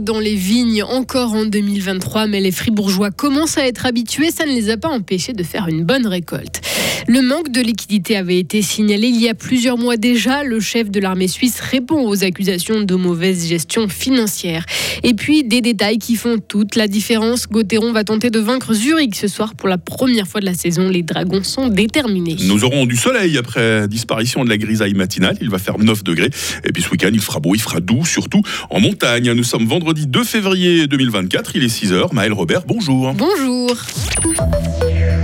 dans les vignes encore en 2023, mais les fribourgeois commencent à être habitués. Ça ne les a pas empêchés de faire une bonne récolte. Le manque de liquidité avait été signalé il y a plusieurs mois déjà. Le chef de l'armée suisse répond aux accusations de mauvaise gestion financière. Et puis des détails qui font toute la différence. Gauthieron va tenter de vaincre Zurich ce soir pour la première fois de la saison. Les Dragons sont déterminés. Nous aurons du soleil après disparition de la grisaille matinale. Il va faire 9 degrés. Et puis ce week-end, il fera beau, il fera doux, surtout en montagne. Nous sommes vendredi 2 février 2024. Il est 6 h Maël Robert, bonjour. Bonjour.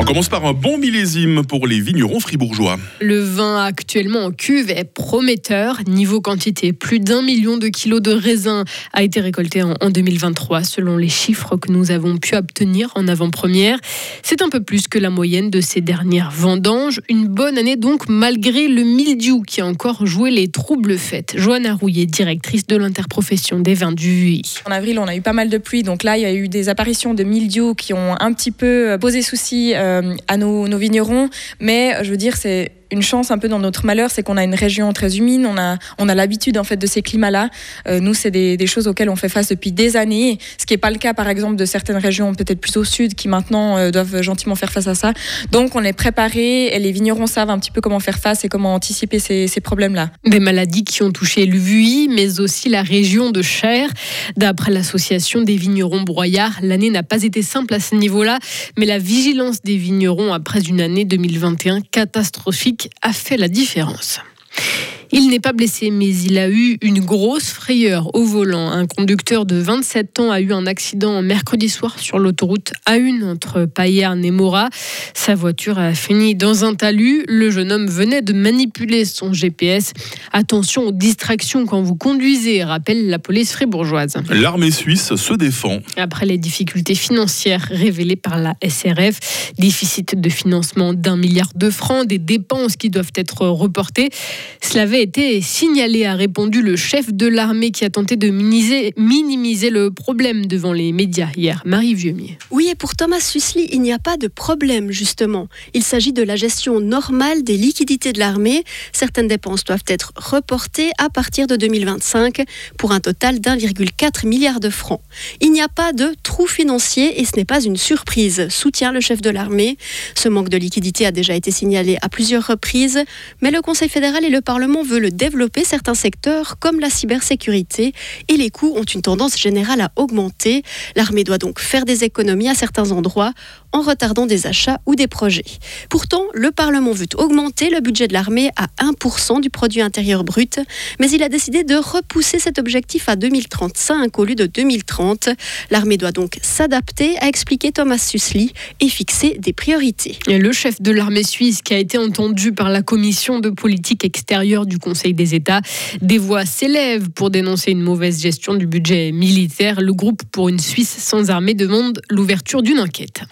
On commence par un bon millésime pour les vignerons fribourgeois. Le vin actuellement en cuve est prometteur. Niveau quantité, plus d'un million de kilos de raisins a été récolté en 2023 selon les chiffres que nous avons pu obtenir en avant-première. C'est un peu plus que la moyenne de ces dernières vendanges. Une bonne année donc malgré le mildiou qui a encore joué les troubles fêtes. Joanne Rouillet, directrice de l'interprofession des vins du VUI. En avril, on a eu pas mal de pluie, donc là, il y a eu des apparitions de mildiou qui ont un petit peu posé souci euh, à nos, nos vignerons, mais je veux dire, c'est une chance un peu dans notre malheur, c'est qu'on a une région très humide, on a, on a l'habitude en fait de ces climats-là. Euh, nous, c'est des, choses auxquelles on fait face depuis des années, ce qui n'est pas le cas par exemple de certaines régions peut-être plus au sud qui maintenant euh, doivent gentiment faire face à ça. Donc on est préparé et les vignerons savent un petit peu comment faire face et comment anticiper ces, ces problèmes-là. Des maladies qui ont touché l'UVI, mais aussi la région de Cher. D'après l'association des vignerons broyards, l'année n'a pas été simple à ce niveau-là, mais la vigilance des vignerons après une année 2021 catastrophique a fait la différence. Il n'est pas blessé, mais il a eu une grosse frayeur au volant. Un conducteur de 27 ans a eu un accident mercredi soir sur l'autoroute A1 entre Payerne et Mora. Sa voiture a fini dans un talus. Le jeune homme venait de manipuler son GPS. Attention aux distractions quand vous conduisez, rappelle la police fribourgeoise. L'armée suisse se défend. Après les difficultés financières révélées par la SRF, déficit de financement d'un milliard de francs, des dépenses qui doivent être reportées, cela avait été signalé, a répondu le chef de l'armée qui a tenté de minimiser, le problème devant les médias hier, Marie Vieumier. Oui, et pour Thomas Sussli, il n'y a pas de problème, justement. Il s'agit de la gestion normale des liquidités de l'armée. Certaines dépenses doivent être reportées à partir de 2025 pour un total d'1,4 milliard de francs. Il n'y a pas de trou financier et ce n'est pas une surprise, soutient le chef de l'armée. Ce manque de liquidité a déjà été signalé à plusieurs reprises, mais le Conseil fédéral et le Parlement veut le développer certains secteurs comme la cybersécurité et les coûts ont une tendance générale à augmenter. L'armée doit donc faire des économies à certains endroits en retardant des achats ou des projets. Pourtant, le Parlement veut augmenter le budget de l'armée à 1% du produit intérieur brut, mais il a décidé de repousser cet objectif à 2035 au lieu de 2030. L'armée doit donc s'adapter, a expliqué Thomas Sussli, et fixer des priorités. Le chef de l'armée suisse qui a été entendu par la commission de politique extérieure du Conseil des États. Des voix s'élèvent pour dénoncer une mauvaise gestion du budget militaire. Le groupe pour une Suisse sans armée demande l'ouverture d'une enquête.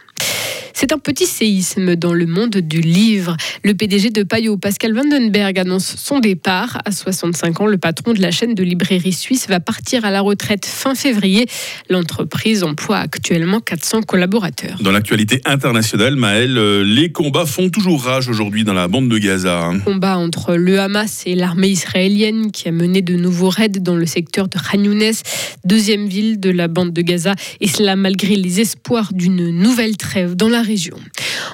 C'est un petit séisme dans le monde du livre. Le PDG de Payot, Pascal Vandenberg, annonce son départ. À 65 ans, le patron de la chaîne de librairie suisse va partir à la retraite fin février. L'entreprise emploie actuellement 400 collaborateurs. Dans l'actualité internationale, Maël, euh, les combats font toujours rage aujourd'hui dans la bande de Gaza. Hein. Combat entre le Hamas et l'armée israélienne qui a mené de nouveaux raids dans le secteur de Khan Younes, deuxième ville de la bande de Gaza, et cela malgré les espoirs d'une nouvelle trêve dans la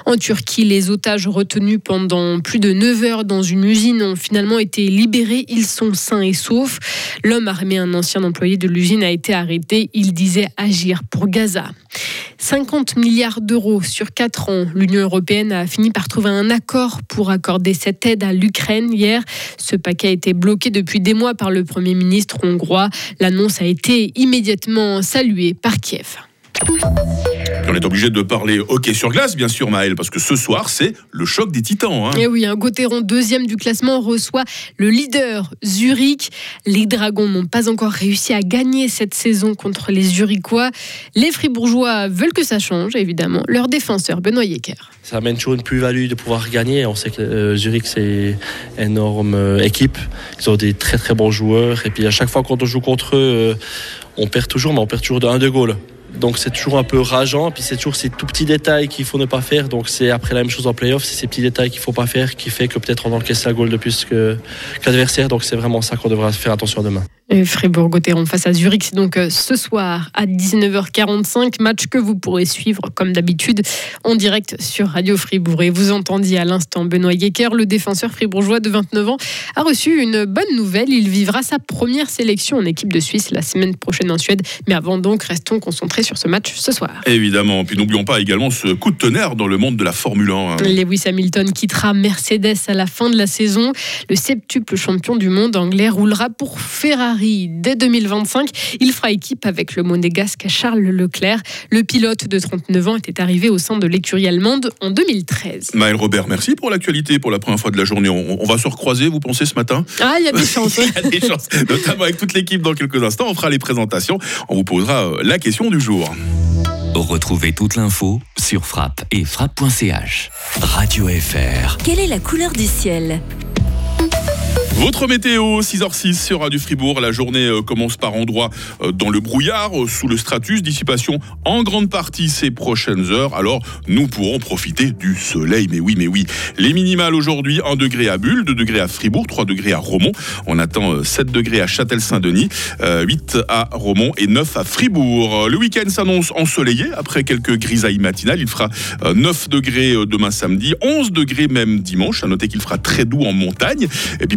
En Turquie, les otages retenus pendant plus de 9 heures dans une usine ont finalement été libérés. Ils sont sains et saufs. L'homme armé, un ancien employé de l'usine, a été arrêté. Il disait agir pour Gaza. 50 milliards d'euros sur 4 ans. L'Union européenne a fini par trouver un accord pour accorder cette aide à l'Ukraine hier. Ce paquet a été bloqué depuis des mois par le Premier ministre hongrois. L'annonce a été immédiatement saluée par Kiev. On est obligé de parler hockey sur glace, bien sûr, Maël, parce que ce soir, c'est le choc des titans. Hein. Et oui, un Gauthieron, deuxième du classement, reçoit le leader Zurich. Les Dragons n'ont pas encore réussi à gagner cette saison contre les Zurichois. Les Fribourgeois veulent que ça change, évidemment. Leur défenseur, Benoît Yecker. Ça amène toujours une plus-value de pouvoir gagner. On sait que euh, Zurich, c'est une énorme euh, équipe. Ils ont des très très bons joueurs. Et puis à chaque fois quand on joue contre eux, euh, on perd toujours, mais on perd toujours de 1 de goal. Donc c'est toujours un peu rageant. Puis c'est toujours ces tout petits détails qu'il faut ne pas faire. Donc c'est après la même chose en playoff, c'est ces petits détails qu'il faut pas faire qui fait que peut-être on encaisse la goal de plus que l'adversaire. Donc c'est vraiment ça qu'on devra faire attention demain. Fribourg-Gotteron face à Zurich, c'est donc euh, ce soir à 19h45, match que vous pourrez suivre comme d'habitude en direct sur Radio Fribourg. Et vous entendiez à l'instant Benoît Yecker, le défenseur fribourgeois de 29 ans, a reçu une bonne nouvelle. Il vivra sa première sélection en équipe de Suisse la semaine prochaine en Suède. Mais avant donc, restons concentrés sur ce match ce soir. Évidemment. Puis n'oublions pas également ce coup de tonnerre dans le monde de la Formule 1. Hein. Lewis Hamilton quittera Mercedes à la fin de la saison. Le septuple champion du monde anglais roulera pour Ferrari dès 2025. Il fera équipe avec le monégasque Charles Leclerc. Le pilote de 39 ans était arrivé au sein de l'écurie allemande en 2013. Maël Robert, merci pour l'actualité pour la première fois de la journée. On, on va se recroiser, vous pensez, ce matin? Ah, il y a des chances. Il y a des chances, notamment avec toute l'équipe dans quelques instants. On fera les présentations. On vous posera euh, la question du jour. Retrouvez toute l'info sur frappe et frappe.ch. Radio FR. Quelle est la couleur du ciel? Votre météo, 6h06 sur Radio Fribourg. La journée euh, commence par endroits euh, dans le brouillard, euh, sous le stratus. Dissipation en grande partie ces prochaines heures. Alors, nous pourrons profiter du soleil. Mais oui, mais oui. Les minimales aujourd'hui, 1 degré à Bulle, 2 degrés à Fribourg, 3 degrés à Romont. On attend 7 degrés à Châtel-Saint-Denis, 8 à Romont et 9 à Fribourg. Le week-end s'annonce ensoleillé après quelques grisailles matinales. Il fera 9 degrés demain samedi, 11 degrés même dimanche. À noter qu'il fera très doux en montagne.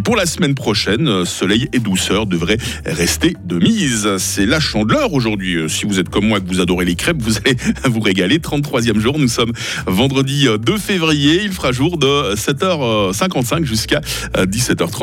Pour la semaine prochaine, euh, soleil et douceur devraient rester de mise. C'est la chandeleur aujourd'hui. Euh, si vous êtes comme moi, que vous adorez les crêpes, vous allez vous régaler. 33e jour, nous sommes vendredi 2 février. Il fera jour de 7h55 jusqu'à 17h30.